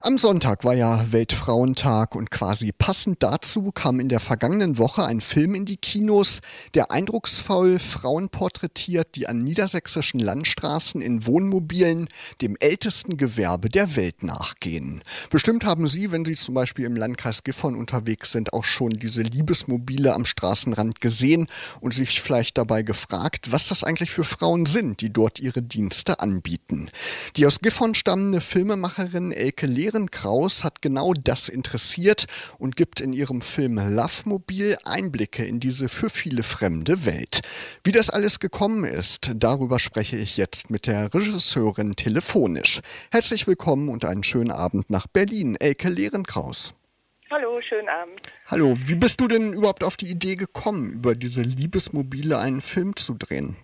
Am Sonntag war ja Weltfrauentag und quasi passend dazu kam in der vergangenen Woche ein Film in die Kinos, der eindrucksvoll Frauen porträtiert, die an niedersächsischen Landstraßen in Wohnmobilen dem ältesten Gewerbe der Welt nachgehen. Bestimmt haben Sie, wenn Sie zum Beispiel im Landkreis Gifhorn unterwegs sind, auch schon diese Liebesmobile am Straßenrand gesehen und sich vielleicht dabei gefragt, was das eigentlich für Frauen sind, die dort ihre Dienste anbieten. Die aus Gifhorn stammende Filmemacherin Elke Lehrer Kraus hat genau das interessiert und gibt in ihrem Film Love Mobil Einblicke in diese für viele fremde Welt. Wie das alles gekommen ist, darüber spreche ich jetzt mit der Regisseurin telefonisch. Herzlich willkommen und einen schönen Abend nach Berlin, Elke Lehrenkraus. Hallo, schönen Abend. Hallo, wie bist du denn überhaupt auf die Idee gekommen, über diese Liebesmobile einen Film zu drehen?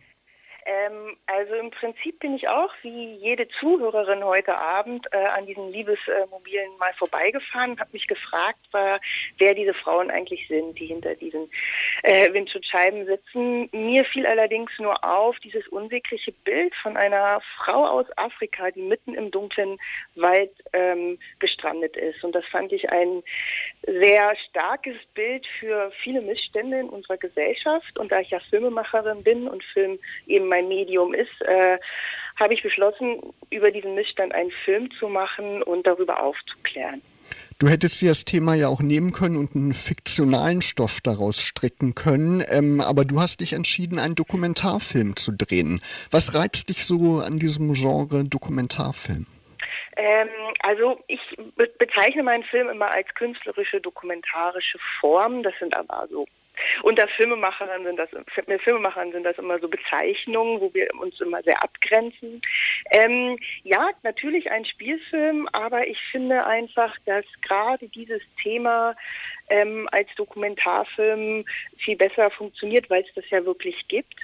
Ähm, also im Prinzip bin ich auch, wie jede Zuhörerin heute Abend, äh, an diesen Liebesmobilen mal vorbeigefahren und habe mich gefragt, war, wer diese Frauen eigentlich sind, die hinter diesen äh, Windschutzscheiben sitzen. Mir fiel allerdings nur auf dieses unsägliche Bild von einer Frau aus Afrika, die mitten im dunklen Wald ähm, gestrandet ist. Und das fand ich ein sehr starkes Bild für viele Missstände in unserer Gesellschaft. Und da ich ja Filmemacherin bin und Film eben mein Medium ist, äh, habe ich beschlossen, über diesen Missstand einen Film zu machen und darüber aufzuklären. Du hättest dir das Thema ja auch nehmen können und einen fiktionalen Stoff daraus stricken können, ähm, aber du hast dich entschieden, einen Dokumentarfilm zu drehen. Was reizt dich so an diesem Genre Dokumentarfilm? Ähm, also ich be bezeichne meinen Film immer als künstlerische dokumentarische Form. Das sind aber so unter Filmemachern sind das, Filmemachern sind das immer so Bezeichnungen, wo wir uns immer sehr abgrenzen. Ähm, ja, natürlich ein Spielfilm, aber ich finde einfach, dass gerade dieses Thema ähm, als Dokumentarfilm viel besser funktioniert, weil es das ja wirklich gibt.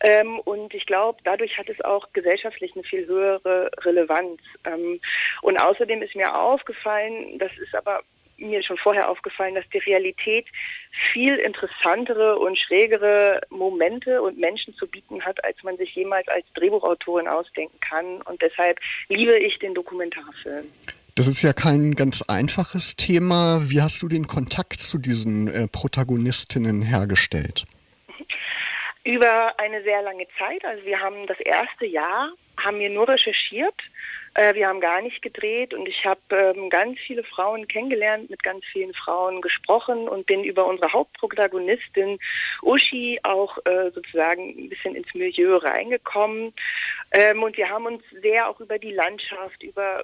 Ähm, und ich glaube, dadurch hat es auch gesellschaftlich eine viel höhere Relevanz. Ähm, und außerdem ist mir aufgefallen, das ist aber mir schon vorher aufgefallen, dass die Realität viel interessantere und schrägere Momente und Menschen zu bieten hat, als man sich jemals als Drehbuchautorin ausdenken kann. Und deshalb liebe ich den Dokumentarfilm. Das ist ja kein ganz einfaches Thema. Wie hast du den Kontakt zu diesen äh, Protagonistinnen hergestellt? Über eine sehr lange Zeit. Also wir haben das erste Jahr haben wir nur recherchiert. Äh, wir haben gar nicht gedreht und ich habe ähm, ganz viele Frauen kennengelernt, mit ganz vielen Frauen gesprochen und bin über unsere Hauptprotagonistin Uschi auch äh, sozusagen ein bisschen ins Milieu reingekommen. Ähm, und wir haben uns sehr auch über die Landschaft, über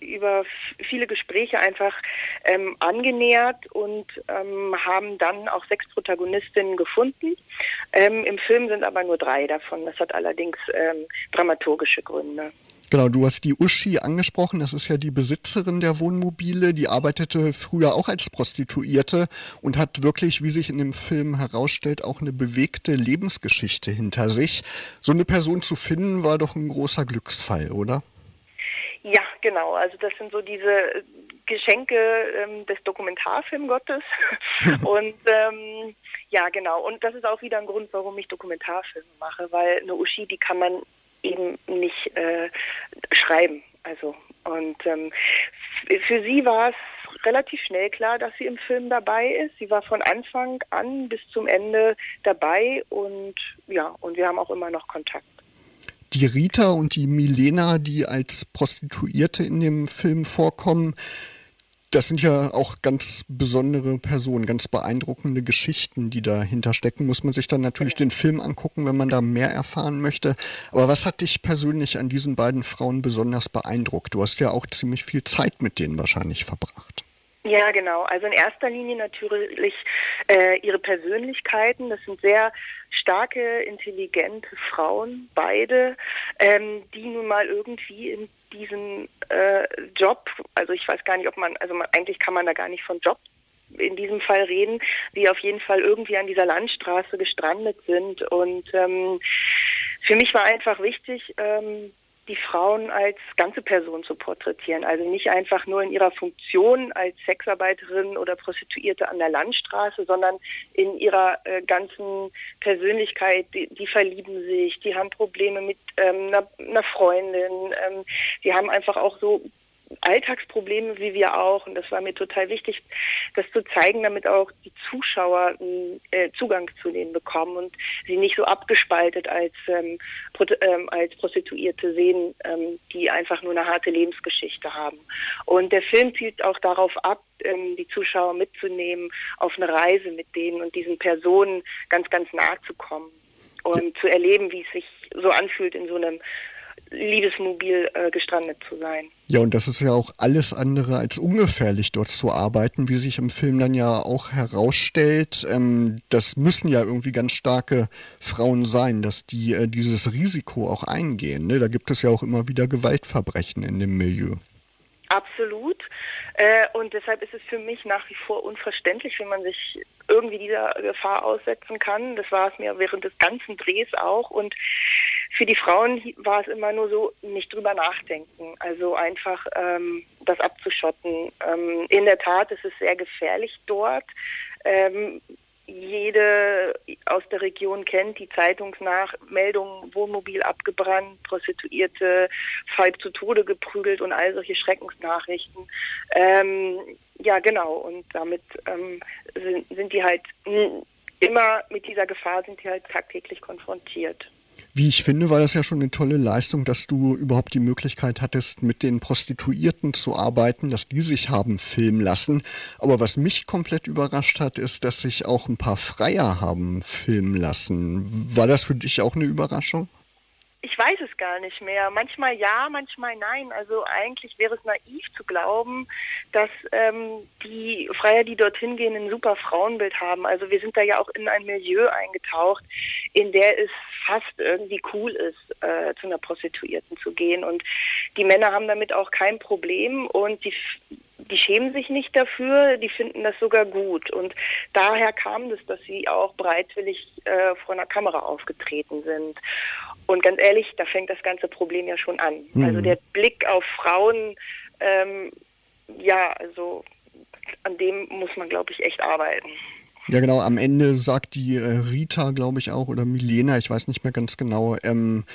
über viele Gespräche einfach ähm, angenähert und ähm, haben dann auch sechs Protagonistinnen gefunden. Ähm, Im Film sind aber nur drei davon. Das hat allerdings ähm, dramaturgische Gründe. Genau, du hast die Uschi angesprochen, das ist ja die Besitzerin der Wohnmobile, die arbeitete früher auch als Prostituierte und hat wirklich, wie sich in dem Film herausstellt, auch eine bewegte Lebensgeschichte hinter sich. So eine Person zu finden, war doch ein großer Glücksfall, oder? Ja, genau. Also das sind so diese Geschenke ähm, des Dokumentarfilmgottes. und ähm, ja, genau. Und das ist auch wieder ein Grund, warum ich Dokumentarfilme mache, weil eine Uschi, die kann man eben nicht äh, schreiben. Also und ähm, für sie war es relativ schnell klar, dass sie im Film dabei ist. Sie war von Anfang an bis zum Ende dabei und ja, und wir haben auch immer noch Kontakt die Rita und die Milena, die als Prostituierte in dem Film vorkommen, das sind ja auch ganz besondere Personen, ganz beeindruckende Geschichten, die dahinter stecken. Muss man sich dann natürlich den Film angucken, wenn man da mehr erfahren möchte. Aber was hat dich persönlich an diesen beiden Frauen besonders beeindruckt? Du hast ja auch ziemlich viel Zeit mit denen wahrscheinlich verbracht. Ja, genau. Also in erster Linie natürlich äh, ihre Persönlichkeiten. Das sind sehr starke, intelligente Frauen, beide, ähm, die nun mal irgendwie in diesem äh, Job, also ich weiß gar nicht, ob man, also man, eigentlich kann man da gar nicht von Job in diesem Fall reden, die auf jeden Fall irgendwie an dieser Landstraße gestrandet sind. Und ähm, für mich war einfach wichtig, ähm, die Frauen als ganze Person zu porträtieren. Also nicht einfach nur in ihrer Funktion als Sexarbeiterin oder Prostituierte an der Landstraße, sondern in ihrer äh, ganzen Persönlichkeit. Die, die, verlieben sich, die haben Probleme mit ähm, einer, einer, Freundin, ähm, die haben einfach auch so Alltagsprobleme wie wir auch. Und das war mir total wichtig, das zu zeigen, damit auch die Zuschauer äh, Zugang zu denen bekommen und sie nicht so abgespaltet als, ähm, ähm, als Prostituierte sehen, ähm, die einfach nur eine harte Lebensgeschichte haben. Und der Film zielt auch darauf ab, ähm, die Zuschauer mitzunehmen auf eine Reise mit denen und diesen Personen ganz, ganz nahe zu kommen und zu erleben, wie es sich so anfühlt, in so einem Liebesmobil äh, gestrandet zu sein. Ja, und das ist ja auch alles andere als ungefährlich, dort zu arbeiten, wie sich im Film dann ja auch herausstellt. Ähm, das müssen ja irgendwie ganz starke Frauen sein, dass die äh, dieses Risiko auch eingehen. Ne? Da gibt es ja auch immer wieder Gewaltverbrechen in dem Milieu. Absolut. Äh, und deshalb ist es für mich nach wie vor unverständlich, wie man sich irgendwie dieser Gefahr aussetzen kann. Das war es mir während des ganzen Drehs auch. Und für die Frauen war es immer nur so, nicht drüber nachdenken. Also einfach ähm, das abzuschotten. Ähm, in der Tat ist es sehr gefährlich dort. Ähm, jede aus der Region kennt die Zeitungsnachmeldungen, Wohnmobil abgebrannt, Prostituierte halb zu Tode geprügelt und all solche Schreckensnachrichten. Ähm, ja, genau. Und damit ähm, sind, sind die halt immer mit dieser Gefahr sind die halt tagtäglich konfrontiert. Wie ich finde, war das ja schon eine tolle Leistung, dass du überhaupt die Möglichkeit hattest, mit den Prostituierten zu arbeiten, dass die sich haben filmen lassen. Aber was mich komplett überrascht hat, ist, dass sich auch ein paar Freier haben filmen lassen. War das für dich auch eine Überraschung? Ich weiß es gar nicht mehr. Manchmal ja, manchmal nein. Also eigentlich wäre es naiv zu glauben, dass ähm, die Freier, die dorthin gehen, ein super Frauenbild haben. Also wir sind da ja auch in ein Milieu eingetaucht, in der es fast irgendwie cool ist, äh, zu einer Prostituierten zu gehen. Und die Männer haben damit auch kein Problem und die die schämen sich nicht dafür, die finden das sogar gut. Und daher kam es, dass sie auch bereitwillig äh, vor einer Kamera aufgetreten sind. Und ganz ehrlich, da fängt das ganze Problem ja schon an. Mhm. Also der Blick auf Frauen, ähm, ja, also an dem muss man, glaube ich, echt arbeiten. Ja, genau. Am Ende sagt die äh, Rita, glaube ich auch, oder Milena, ich weiß nicht mehr ganz genau, ähm,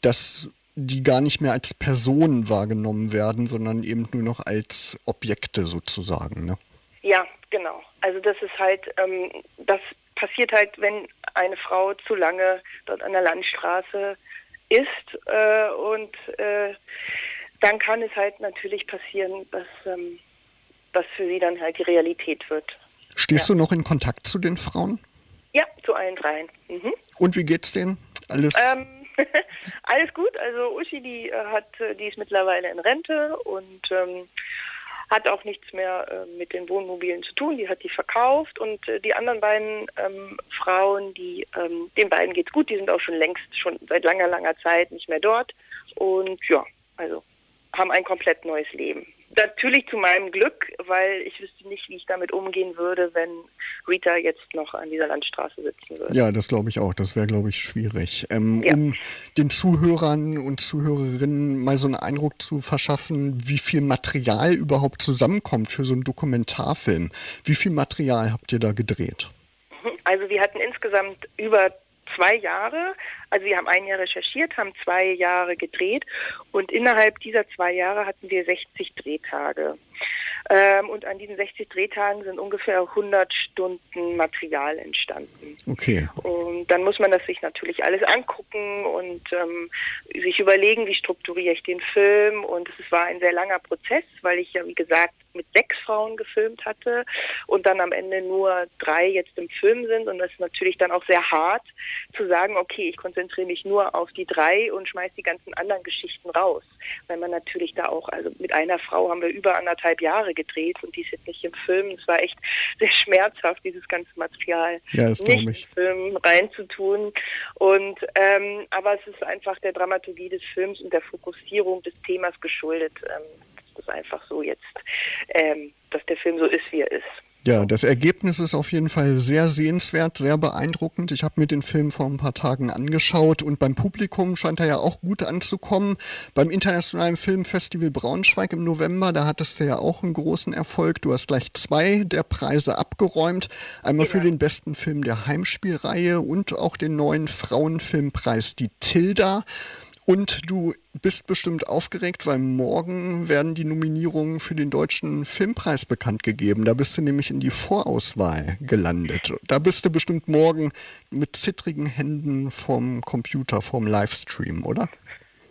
dass die gar nicht mehr als Personen wahrgenommen werden, sondern eben nur noch als Objekte sozusagen. Ne? Ja, genau. Also das ist halt, ähm, das passiert halt, wenn eine Frau zu lange dort an der Landstraße ist äh, und äh, dann kann es halt natürlich passieren, dass ähm, das für sie dann halt die Realität wird. Stehst ja. du noch in Kontakt zu den Frauen? Ja, zu allen dreien. Mhm. Und wie geht's denen? Alles? Ähm, alles gut. Also Uschi, die äh, hat, die ist mittlerweile in Rente und ähm, hat auch nichts mehr äh, mit den Wohnmobilen zu tun, die hat die verkauft und äh, die anderen beiden ähm, Frauen, die ähm, den beiden geht's gut, die sind auch schon längst, schon seit langer, langer Zeit nicht mehr dort. Und ja, also haben ein komplett neues Leben. Natürlich zu meinem Glück, weil ich wüsste nicht, wie ich damit umgehen würde, wenn Rita jetzt noch an dieser Landstraße sitzen würde. Ja, das glaube ich auch. Das wäre, glaube ich, schwierig. Ähm, ja. Um den Zuhörern und Zuhörerinnen mal so einen Eindruck zu verschaffen, wie viel Material überhaupt zusammenkommt für so einen Dokumentarfilm. Wie viel Material habt ihr da gedreht? Also wir hatten insgesamt über zwei Jahre. Also wir haben ein Jahr recherchiert, haben zwei Jahre gedreht und innerhalb dieser zwei Jahre hatten wir 60 Drehtage. Ähm, und an diesen 60 Drehtagen sind ungefähr 100 Stunden Material entstanden. Okay. Und dann muss man das sich natürlich alles angucken und ähm, sich überlegen, wie strukturiere ich den Film. Und es war ein sehr langer Prozess, weil ich ja, wie gesagt, mit sechs Frauen gefilmt hatte und dann am Ende nur drei jetzt im Film sind. Und das ist natürlich dann auch sehr hart zu sagen, okay, ich konzentriere mich nur auf die drei und schmeiße die ganzen anderen Geschichten raus. Weil man natürlich da auch, also mit einer Frau haben wir über anderthalb Jahre gedreht und die ist jetzt nicht im Film. Es war echt sehr schmerzhaft, dieses ganze Material ja, nicht im Film reinzutun. Und ähm, aber es ist einfach der Dramaturgie des Films und der Fokussierung des Themas geschuldet. Ähm, ist einfach so jetzt, ähm, dass der Film so ist, wie er ist. Ja, das Ergebnis ist auf jeden Fall sehr sehenswert, sehr beeindruckend. Ich habe mir den Film vor ein paar Tagen angeschaut und beim Publikum scheint er ja auch gut anzukommen. Beim Internationalen Filmfestival Braunschweig im November, da hattest du ja auch einen großen Erfolg. Du hast gleich zwei der Preise abgeräumt. Einmal für den besten Film der Heimspielreihe und auch den neuen Frauenfilmpreis, die Tilda. Und du bist bestimmt aufgeregt, weil morgen werden die Nominierungen für den Deutschen Filmpreis bekannt gegeben. Da bist du nämlich in die Vorauswahl gelandet. Da bist du bestimmt morgen mit zittrigen Händen vom Computer, vom Livestream, oder?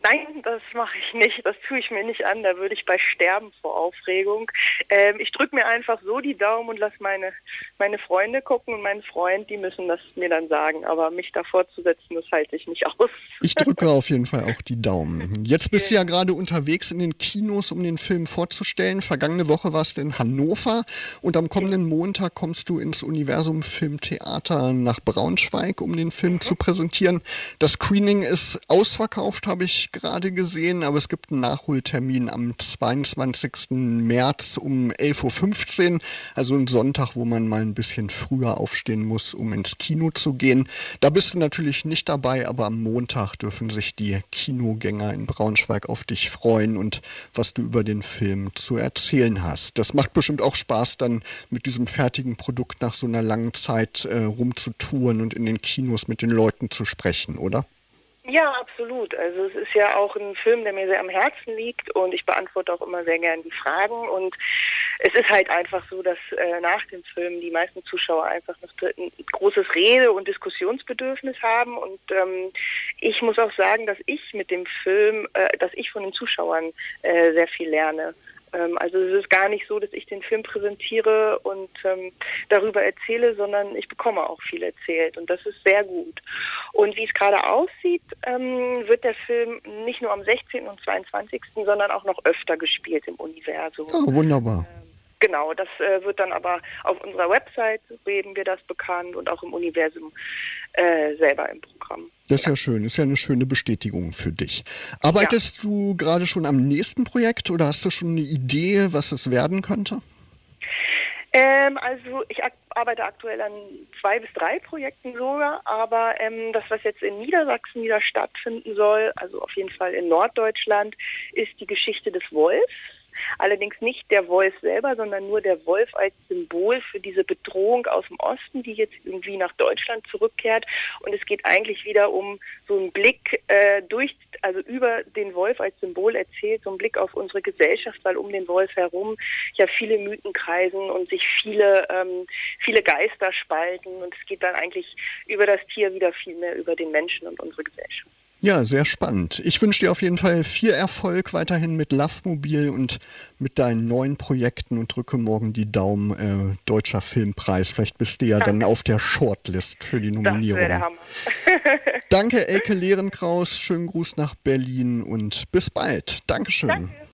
Nein, das mache ich nicht. Das tue ich mir nicht an. Da würde ich bei sterben vor Aufregung. Ähm, ich drücke mir einfach so die Daumen und lasse meine, meine Freunde gucken und meinen Freund, die müssen das mir dann sagen. Aber mich davor zu setzen, das halte ich nicht aus. Ich drücke auf jeden Fall auch die Daumen. Jetzt bist du ja gerade unterwegs in den Kinos, um den Film vorzustellen. Vergangene Woche warst du in Hannover und am kommenden Montag kommst du ins Universum Filmtheater nach Braunschweig, um den Film mhm. zu präsentieren. Das Screening ist ausverkauft, habe ich gerade gesehen, aber es gibt einen Nachholtermin am 22. März um 11.15 Uhr, also ein Sonntag, wo man mal ein bisschen früher aufstehen muss, um ins Kino zu gehen. Da bist du natürlich nicht dabei, aber am Montag dürfen sich die Kinogänger in Braunschweig auf dich freuen und was du über den Film zu erzählen hast. Das macht bestimmt auch Spaß, dann mit diesem fertigen Produkt nach so einer langen Zeit äh, rumzutouren und in den Kinos mit den Leuten zu sprechen, oder? Ja, absolut. Also es ist ja auch ein Film, der mir sehr am Herzen liegt und ich beantworte auch immer sehr gern die Fragen und es ist halt einfach so, dass äh, nach dem Film die meisten Zuschauer einfach ein großes Rede- und Diskussionsbedürfnis haben und ähm, ich muss auch sagen, dass ich mit dem Film, äh, dass ich von den Zuschauern äh, sehr viel lerne. Ähm, also es ist gar nicht so, dass ich den Film präsentiere und ähm, darüber erzähle, sondern ich bekomme auch viel erzählt und das ist sehr gut. Und wie es gerade aussieht, ähm, wird der Film nicht nur am 16. und 22., sondern auch noch öfter gespielt im Universum. Oh, wunderbar. Ähm, Genau, das äh, wird dann aber auf unserer Website, geben wir das bekannt und auch im Universum äh, selber im Programm. Das ist ja. ja schön, ist ja eine schöne Bestätigung für dich. Arbeitest ja. du gerade schon am nächsten Projekt oder hast du schon eine Idee, was es werden könnte? Ähm, also ich arbeite aktuell an zwei bis drei Projekten sogar, aber ähm, das, was jetzt in Niedersachsen wieder stattfinden soll, also auf jeden Fall in Norddeutschland, ist die Geschichte des Wolfs. Allerdings nicht der Wolf selber, sondern nur der Wolf als Symbol für diese Bedrohung aus dem Osten, die jetzt irgendwie nach Deutschland zurückkehrt. Und es geht eigentlich wieder um so einen Blick äh, durch, also über den Wolf als Symbol erzählt, so einen Blick auf unsere Gesellschaft, weil um den Wolf herum ja viele Mythen kreisen und sich viele, ähm, viele Geister spalten. Und es geht dann eigentlich über das Tier wieder viel mehr über den Menschen und unsere Gesellschaft. Ja, sehr spannend. Ich wünsche dir auf jeden Fall viel Erfolg weiterhin mit Lovemobil und mit deinen neuen Projekten und drücke morgen die Daumen. Äh, Deutscher Filmpreis. Vielleicht bist du ja Danke. dann auf der Shortlist für die Nominierung. Das der Hammer. Danke, Elke Lehrenkraus. Schönen Gruß nach Berlin und bis bald. Dankeschön. Danke.